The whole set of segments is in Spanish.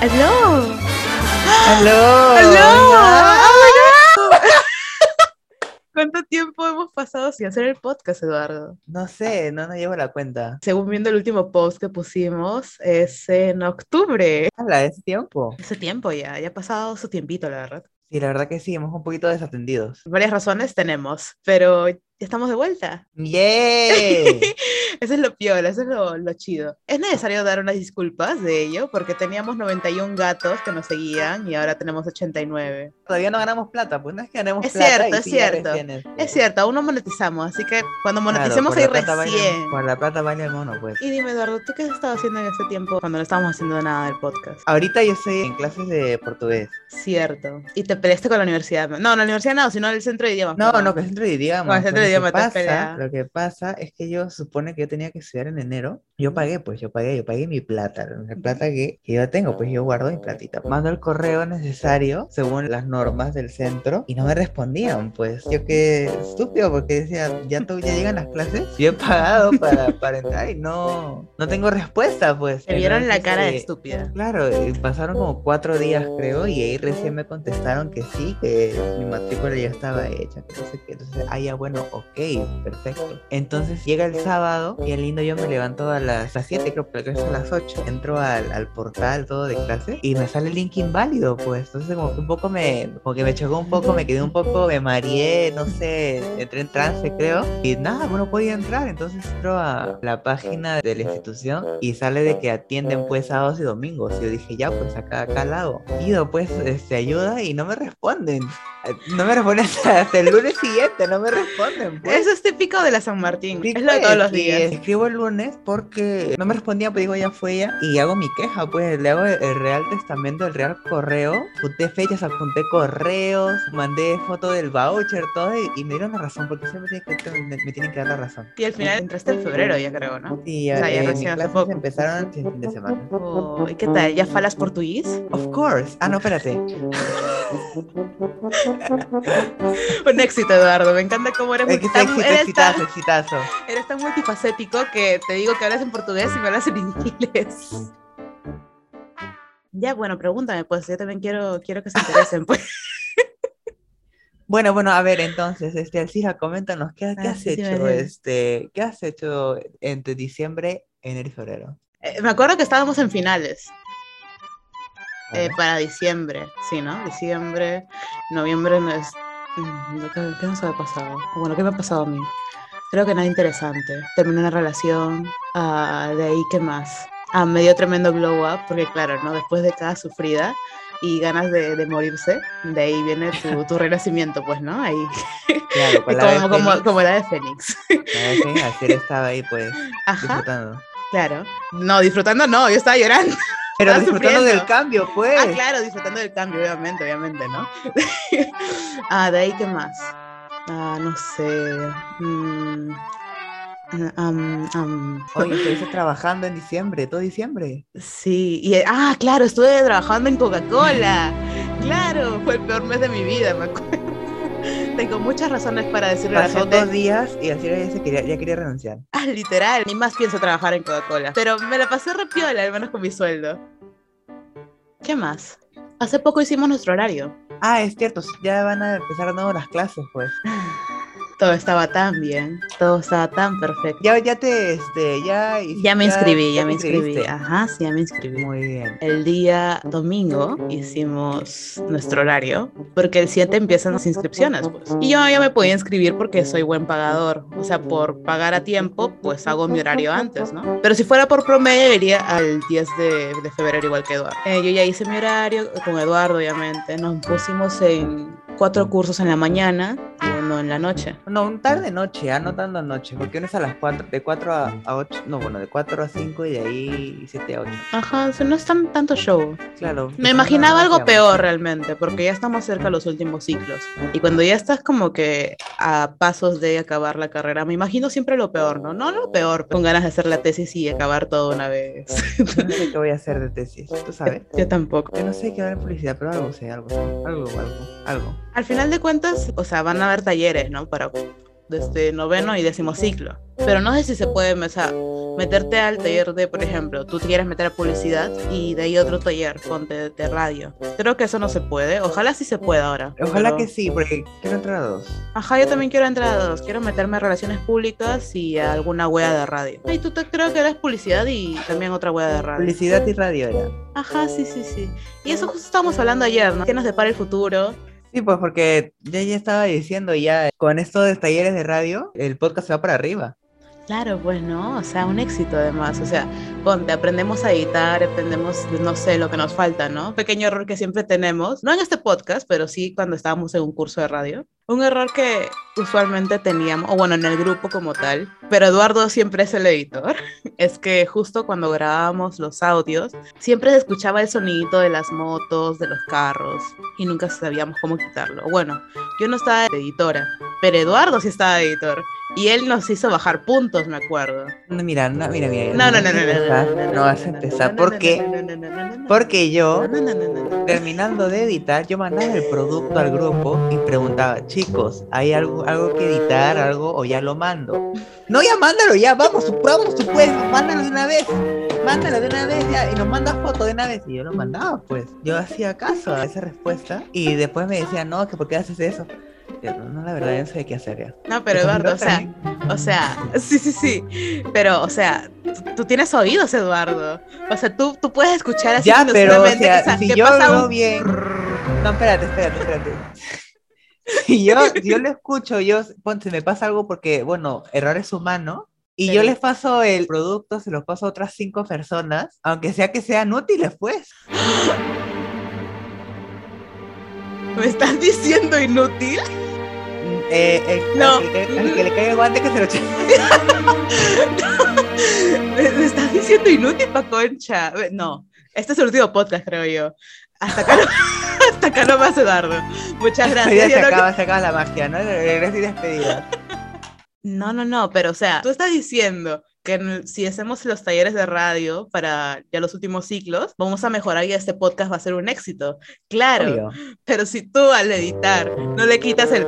¡Aló! ¡Aló! Hola. ¡Oh, my God! ¿Cuánto tiempo hemos pasado sin hacer el podcast, Eduardo? No sé, no, no llevo la cuenta. Según viendo el último post que pusimos, es en octubre. Habla ese tiempo. Hace tiempo ya, ya ha pasado su tiempito, la verdad. Sí, la verdad que sí, hemos un poquito desatendidos. Varias razones tenemos, pero ya estamos de vuelta. ¡Yay! Eso es lo piola, eso es lo, lo chido. Es necesario dar unas disculpas de ello, porque teníamos 91 gatos que nos seguían y ahora tenemos 89. Todavía no ganamos plata, pues no es que ganemos Es plata. cierto, es cierto. recién, este, Es cierto, aún no monetizamos, así que cuando claro, moneticemos por ahí recién. Por la plata baila el mono, pues. Y dime, Eduardo, ¿tú qué has estado haciendo en este tiempo cuando no estábamos haciendo nada del podcast? Ahorita yo estoy en clases de portugués. Cierto. Y te peleaste con la universidad. No, la universidad no, sino el centro de idiomas. No, no, que es centro de idiomas. Con el centro de Que pasa-. Lo que pasa es que yo supone que yo tenía que estudiar en enero. Yo pagué, pues yo pagué, yo pagué mi plata, la plata que, que yo tengo, pues yo guardo mi platita. Mando el correo necesario según las normas del centro y no me respondían, pues yo qué estúpido porque decía, ya, to- ya llegan las clases, yo he pagado para, para entrar y no, no tengo respuesta, pues. Te vieron la cara de estúpida. Claro, pasaron como cuatro días creo y ahí recién me contestaron que sí, que mi matrícula ya estaba hecha, que no sé qué. Entonces, ah, ya bueno, ok, perfecto. Entonces llega el sábado y el lindo yo me levanto a las, las 7, creo que es a las 8. Entro al, al portal todo de clase y me sale el link inválido, pues. Entonces como que un poco me, como que me chocó un poco, me quedé un poco, me mareé, no sé, entré en trance creo. Y nada, bueno, podía entrar. Entonces entro a la página de la institución y sale de que atienden pues sábados y domingos. Y yo dije, ya, pues acá, acá al lado. Pido pues este, ayuda y no me responden. No me responden hasta, hasta el lunes siguiente, no me responden. Pues. Eso es típico de la San Martín. Sí, es lo de todos los días. Escribo el lunes porque no me respondía, pues digo, ya fue ella. Y hago mi queja, pues le hago el, el Real Testamento, el Real Correo. Junté fechas, apunté correos, mandé foto del voucher, todo. Y, y me dieron la razón, porque siempre tienen que, me, me tienen que dar la razón. Y al final entraste en febrero, ya creo, ¿no? O sea, ya eh, recién hace poco. empezaron sin fin de semana. Oh, ¿Y qué tal? ¿Ya falas portugués? Of course. Ah, no, espérate. Un éxito, Eduardo. Me encanta cómo eres, está tan- eres, exitazo, tan, exitazo. eres tan multifacético que te digo que hablas en portugués y me hablas en inglés. Ya, bueno, pregúntame, pues yo también quiero, quiero que se interesen, pues. Bueno, bueno, a ver, entonces, este, Alcira, coméntanos, ¿qué, qué Ah, has sí, hecho, este, qué has hecho entre diciembre, enero y febrero? Eh, me acuerdo que estábamos en finales eh, para diciembre, sí, ¿no? Diciembre, noviembre no es... mm, ¿Qué, qué nos había pasado? Bueno, ¿qué me ha pasado a mí? Creo que nada interesante. Terminé una relación, ah, de ahí, ¿qué más? Ah, me dio tremendo glow up, porque claro, ¿no? Después de cada sufrida y ganas de, de morirse, de ahí viene tu, tu renacimiento, pues, ¿no? Ahí, Claro, la como, como, como la de Fénix. la vez Fénix, Alcira estaba ahí, pues, Ajá, disfrutando. claro. No, disfrutando no, yo estaba llorando. Pero Estaba disfrutando del cambio, pues. Ah, claro, disfrutando del cambio, obviamente, obviamente, ¿no? ah, de ahí, ¿qué más? Ah, no sé. mm, am, am, Oye, estuviste trabajando en diciembre, todo diciembre. sí, y, ah, claro, estuve trabajando en Coca-Cola. Claro, fue el peor mes de mi vida, me acuerdo. Tengo muchas razones para decirle a la Pasó gente. dos días y Alcira ya, se quería, ya quería renunciar. Ah, literal, ni más pienso trabajar en Coca-Cola. Pero me la pasé repiola, al menos con mi sueldo. ¿Qué más? Hace poco hicimos nuestro horario. Ah, es cierto, ya van a empezar de nuevo las clases, pues. Todo estaba tan bien, todo estaba tan perfecto. Ya, ya te, este, ya... Ya me inscribí, ya te me inscribí. Ajá, sí, ya me inscribí. Muy bien. El día domingo hicimos nuestro horario, porque el 7 empiezan las inscripciones, pues. Y yo ya me podía inscribir porque soy buen pagador. O sea, por pagar a tiempo, pues hago mi horario antes, ¿no? Pero si fuera por promedio, iría al 10 de, de febrero igual que Eduardo. Eh, yo ya hice mi horario con Eduardo, obviamente. Nos pusimos en cuatro cursos en la mañana uno en la noche. No, un tarde noche, ah, no tanto noche, porque uno es a las 4, de 4 a, a 8, no, bueno, de 4 a 5 y de ahí 7 a 8. Ajá, o sea, no es tan, tanto show. Claro. Me imaginaba algo peor realmente, porque ya estamos cerca de los últimos ciclos. Y cuando ya estás como que a pasos de acabar la carrera, me imagino siempre lo peor, ¿no? No lo peor, con ganas de hacer la tesis y acabar todo una vez. No sé qué voy a hacer de tesis, ¿tú sabes? Yo tampoco. Yo no sé qué dar publicidad, pero algo sé, algo sé, algo, algo, algo. Al final de cuentas, o sea, van a haber talleres, ¿no? Para desde noveno y décimo ciclo. Pero no sé si se puede, o sea, meterte al taller de, por ejemplo, tú te quieres meter a publicidad y de ahí otro taller, ponte de radio. Creo que eso no se puede. Ojalá sí se pueda ahora. Ojalá pero- que sí, porque quiero entrar a dos. Ajá, yo también quiero entrar a dos. Quiero meterme a relaciones públicas y a alguna wea de radio. Y tú te, creo que eres publicidad y también otra wea de radio. Publicidad y radio era. Ajá, sí, sí, sí. Y eso justo estábamos hablando ayer, ¿no? ¿Qué nos depara el futuro? Sí, pues porque ya, ya estaba diciendo ya, con esto de talleres de radio, el podcast se va para arriba. Claro, pues, ¿no? O sea, un éxito además. O sea, ponte, aprendemos a editar, aprendemos, no sé, lo que nos falta, ¿no? Pequeño error que siempre tenemos, no en este podcast, pero sí cuando estábamos en un curso de radio. Un error que usualmente teníamos, o bueno, en el grupo como tal, pero Eduardo siempre es el editor, es que justo cuando grabábamos los audios, siempre se escuchaba el sonidito de las motos, de los carros, y nunca sabíamos cómo quitarlo. Bueno, yo no estaba editora, pero Eduardo sí estaba editor. Y él nos hizo bajar puntos, me acuerdo. No, mira, no, mira, mira. No, no, no, no, no, no, vas a empezar. ¿Por qué? Porque yo, terminando de editar, yo mandaba el producto al grupo y preguntaba, chicos, ¿hay algo, algo que editar, algo, o ya lo mando? No, ya mándalo, ya, vamos, vamos, tú puedes, mándalo de una vez, mándalo de una vez, ya, y nos mandas foto de una vez. Y yo lo mandaba, pues, yo hacía caso a esa respuesta, y después me decían, no, que por qué haces eso. No, la verdad, yo no sé qué hacer ya. No, pero Eduardo, o sea, o sea, sí, sí, sí. Pero, o sea, tú, tienes oídos, Eduardo. O sea, tú, tú puedes escuchar así Ya, pero, o minuciosamente sea, que sa- si yo pasa veo un- bien... No, espérate, espérate, espérate. Si yo, si yo lo escucho, yo, ponte, me pasa algo porque, bueno, error es humano, y Sí. yo les paso el producto, se los paso a otras cinco personas, aunque sea que sean útiles, pues. ¿Me estás diciendo inútil? Eh, el- No. al que, al que le caiga el guante que se lo eche. ¿Me, me estás diciendo inútil, Paconcha? No, este es el último podcast, creo yo. Hasta acá no, hasta acá no más, Eduardo. Muchas gracias. Ya se acaba, se acaba la magia, ¿no? Regreso y despedida. No, no, no, pero o sea, tú estás diciendo que si hacemos los talleres de radio para ya los últimos ciclos, vamos a mejorar y este podcast va a ser un éxito. Claro, Obvio. pero si tú al editar no le quitas el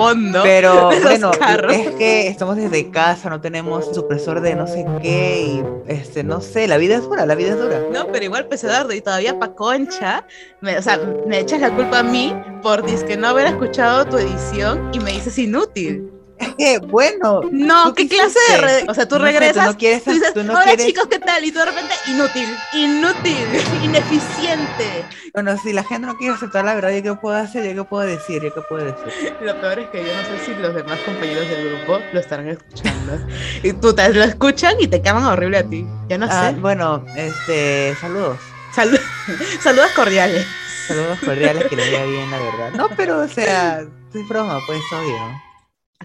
fondo, Pero bueno, carros. es que estamos desde casa, no tenemos supresor de no sé qué y este, no sé, la vida es dura, la vida es dura. no, pero igual pues Eduardo y todavía pa' concha, me, o sea, me echas la culpa a mí por que no haber escuchado tu edición y me dices inútil. Es que bueno, No, ¿Tú ¿qué clase de re- O sea, tú no regresas tú no quieres, Tú dices, tú no hola quieres- chicos, ¿qué tal? Y tú de repente, inútil, inútil, ineficiente. Bueno, si la gente no quiere aceptar la verdad, ¿yo qué puedo hacer? ¿Yo qué puedo decir? ¿Yo qué puedo decir? Lo peor es que yo no sé si los demás compañeros del grupo lo estarán escuchando. Y tú te lo escuchan y te caman horrible a ti. Ya no Ah, sé. bueno, este, saludos. Salu- Saludos cordiales. Saludos cordiales, que le vaya bien, la verdad. No, pero, o sea, es broma, pues, obvio.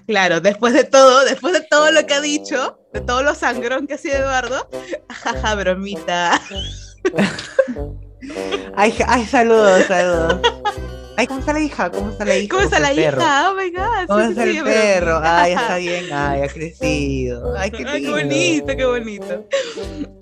Claro, después de todo, después de todo lo que ha dicho, de todo lo sangrón que ha sido Eduardo, jaja, bromita. Ay, saludos, saludos. Ay, ¿cómo está la hija? ¿Cómo está la hija? ¿Cómo está la perro? hija? Oh my god. ¿Cómo sí, está sí, el perro? bromita. Ay, está bien. Ay, ha crecido. Ay, qué Ay, qué bonito, qué bonito.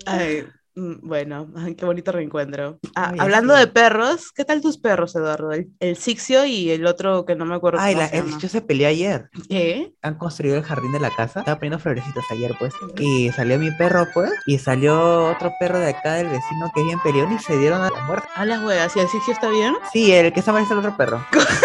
Ay, bueno, ay, qué bonito reencuentro. Ah, hablando sí. de perros, ¿qué tal tus perros, Eduardo? El, el Sixio y el otro que no me acuerdo Ay, cómo la, se el bicho se peleó ayer. ¿Qué? Han construido el jardín de la casa. Estaba poniendo florecitas ayer, pues. Y salió mi perro, pues. Y salió otro perro de acá del vecino que es bien peleón y se dieron a la muerte. A las huevas, ¿y el Sixio está bien? Sí, el que está mal es el otro perro.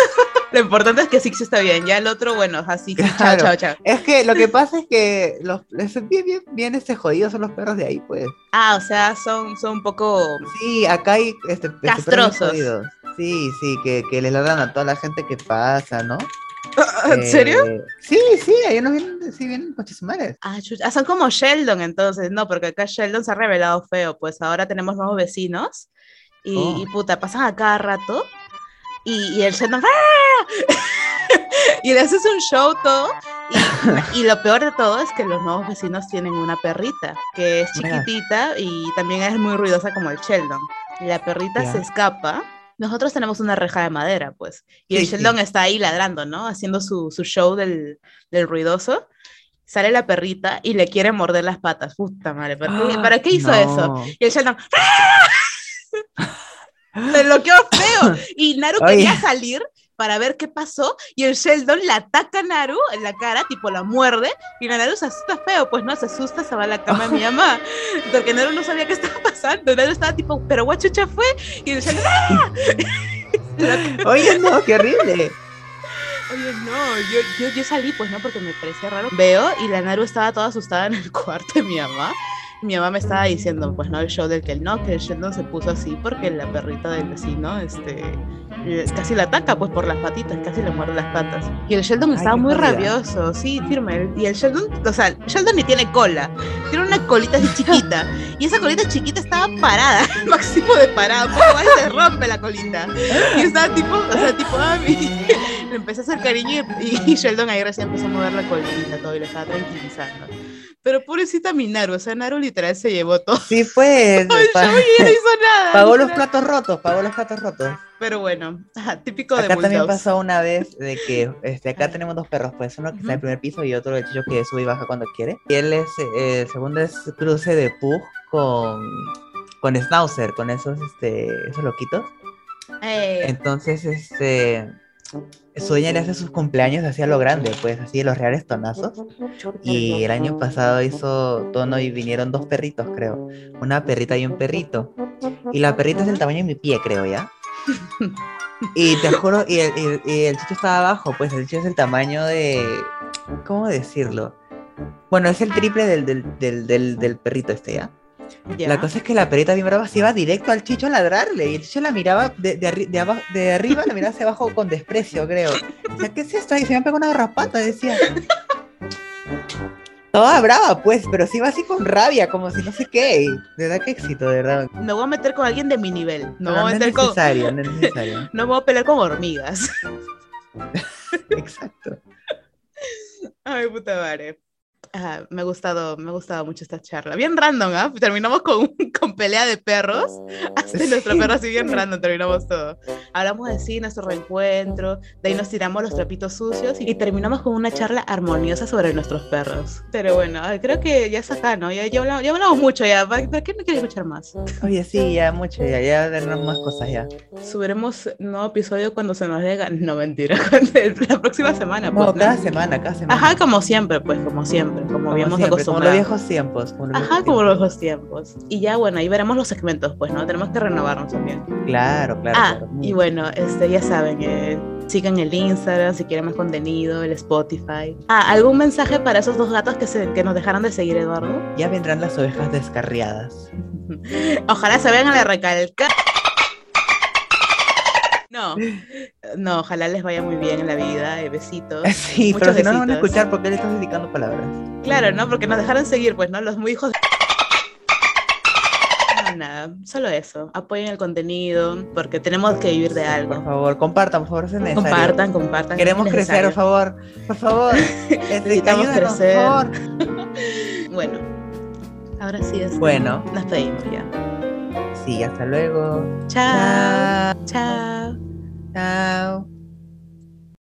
Lo importante es que Sixio está bien, ya el otro, bueno, así, sí, chao, Claro. chao, chao. Es que lo que pasa es que los bien, bien, bien este jodidos son los perros de ahí, pues. Ah, o sea, son, son un poco... Sí, acá hay este, este, Castrosos. jodidos. Sí, sí, que, que les ladran a toda la gente que pasa, ¿no? ¿En serio? Eh, sí, sí, hay unos vienen, sí, vienen coches madres. Ah. Ah, son como Sheldon entonces, no, porque acá Sheldon se ha revelado feo, pues ahora tenemos nuevos vecinos y, Oh. y puta, pasan a cada rato y, y el Sheldon ¡ah! y le haces un show todo y, y lo peor de todo es que los nuevos vecinos tienen una perrita que es chiquitita y también es muy ruidosa como el Sheldon. Y la perrita Ya. se escapa. Nosotros tenemos una reja de madera, pues, y el Sí, sí. Sheldon está ahí ladrando, ¿no? Haciendo su, su show del, del ruidoso sale la perrita y le quiere morder las patas. Puta madre, ¿para qué, Ah, ¿para qué hizo no. eso? Y el Sheldon ¡ah! se bloqueó feo. Y Naru Oye. quería salir para ver qué pasó y el Sheldon la ataca a Naru en la cara, tipo la muerde y la Naru se asusta feo, pues no, se asusta, se va a la cama de mi mamá, porque Naru no sabía qué estaba pasando, Naru estaba tipo, pero guachucha fue y el Sheldon ¡ah! Oye, no, qué horrible. Oye, no, yo, yo, yo salí, pues no, porque me parecía raro. Veo y la Naru estaba toda asustada en el cuarto de mi mamá mi mamá me estaba diciendo, pues no, el show del que el no, que el Sheldon se puso así porque la perrita del vecino, este, casi la ataca, pues por las patitas, casi le muerde las patas. Y el Sheldon estaba muy rabioso, sí, firme. Y el Sheldon, o sea, Sheldon ni tiene cola, tiene una colita así chiquita. Y esa colita chiquita estaba parada, máximo de parada, poco se rompe la colita. Y estaba tipo, o sea, tipo, a mí. Le empecé a hacer cariño y, y Sheldon ahí recién empezó a mover la colita todo y le estaba tranquilizando. Pero pobrecita mi Naru, o sea, Naru literal se llevó todo. Sí, pa- no hizo nada. pagó los platos rotos, pagó los platos rotos. Pero bueno, ajá, típico de Acá también pasó una vez de que este, acá tenemos dos perros, pues uno que está en el primer piso y otro de Chicho que sube y baja cuando quiere. Y él es, eh, el segundo es cruce de Pug con, con Schnauzer, con esos, este, esos loquitos. Eh, Entonces, este, su dueña le hace sus cumpleaños así a lo grande, pues así de los reales tonazos. Y el año pasado hizo tono y vinieron dos perritos, creo. Una perrita y un perrito. Y la perrita es del tamaño de mi pie, creo, ¿ya? Y te juro, y el, y- el chicho estaba abajo, pues el chicho es el tamaño de... ¿Cómo decirlo? Bueno, es el triple del, del, del, del perrito este, ¿ya? Ya. La cosa es que la perrita bien brava se iba directo al chicho a ladrarle. Y el chicho la miraba de, de, arri- de, abajo, de arriba, la miraba hacia abajo con desprecio, creo. O sea, ¿qué es esto? Y se me pegó una garrapata, decía. Toda brava, pues, pero sí va así con rabia, como si no sé qué. De verdad, qué éxito, de verdad. Me voy a meter con alguien de mi nivel. No, voy a no es meter con. necesario, no es necesario. No me voy a pelear con hormigas. Exacto. Ay, puta madre. Me ha gustado, me ha gustado mucho esta charla. Bien random, ¿ah? Terminamos con, con pelea de perros. Hasta nuestro perro así bien random, terminamos todo. Hablamos de sí, nuestro reencuentro, de ahí nos tiramos los trapitos sucios y terminamos con una charla armoniosa sobre nuestros perros. Pero bueno, creo que ya es acá, ¿no? Ya, ya, hablamos, ya hablamos mucho ya. ¿Para para qué no quieres escuchar más? Oye, sí, ya mucho, ya, ya tenemos más cosas ya. Subiremos nuevo episodio cuando se nos llega. No, mentira. La próxima semana, pues. No, ¿no? cada semana, cada semana. Ajá, como siempre, pues, como siempre, como, Como habíamos siempre, como los acostumbrado. viejos tiempos. Como los Ajá, viejos como tiempos. los viejos tiempos. Y ya, bueno, ahí veremos los segmentos, pues, ¿no? Tenemos que renovarnos también. Claro, claro. ah, claro, y bueno, este, ya saben, eh, sigan el Instagram si quieren más contenido, el Spotify. Ah, ¿algún mensaje para esos dos gatos que, se, que nos dejaron de seguir, Eduardo? Ya vendrán las ovejas descarriadas. Ojalá se vean a la recalca. No, no, ojalá les vaya muy bien en la vida, eh, besitos. Sí, Muchos pero si no, no van a escuchar porque le estás dedicando palabras. Claro, ¿no? Porque nos dejaron seguir, pues, ¿no? Los muy hijos. de- No, nada, solo eso. Apoyen el contenido, porque tenemos que vivir de Por algo. favor, compartan, por favor, es necesario. Compartan, compartan. Queremos es crecer, por favor. Por favor. Este, Necesitamos ayúdanos, crecer. Por favor. Bueno, ahora sí es. Bueno. Nos pedimos ya. Sí, hasta luego. Chao. Chao. Chao.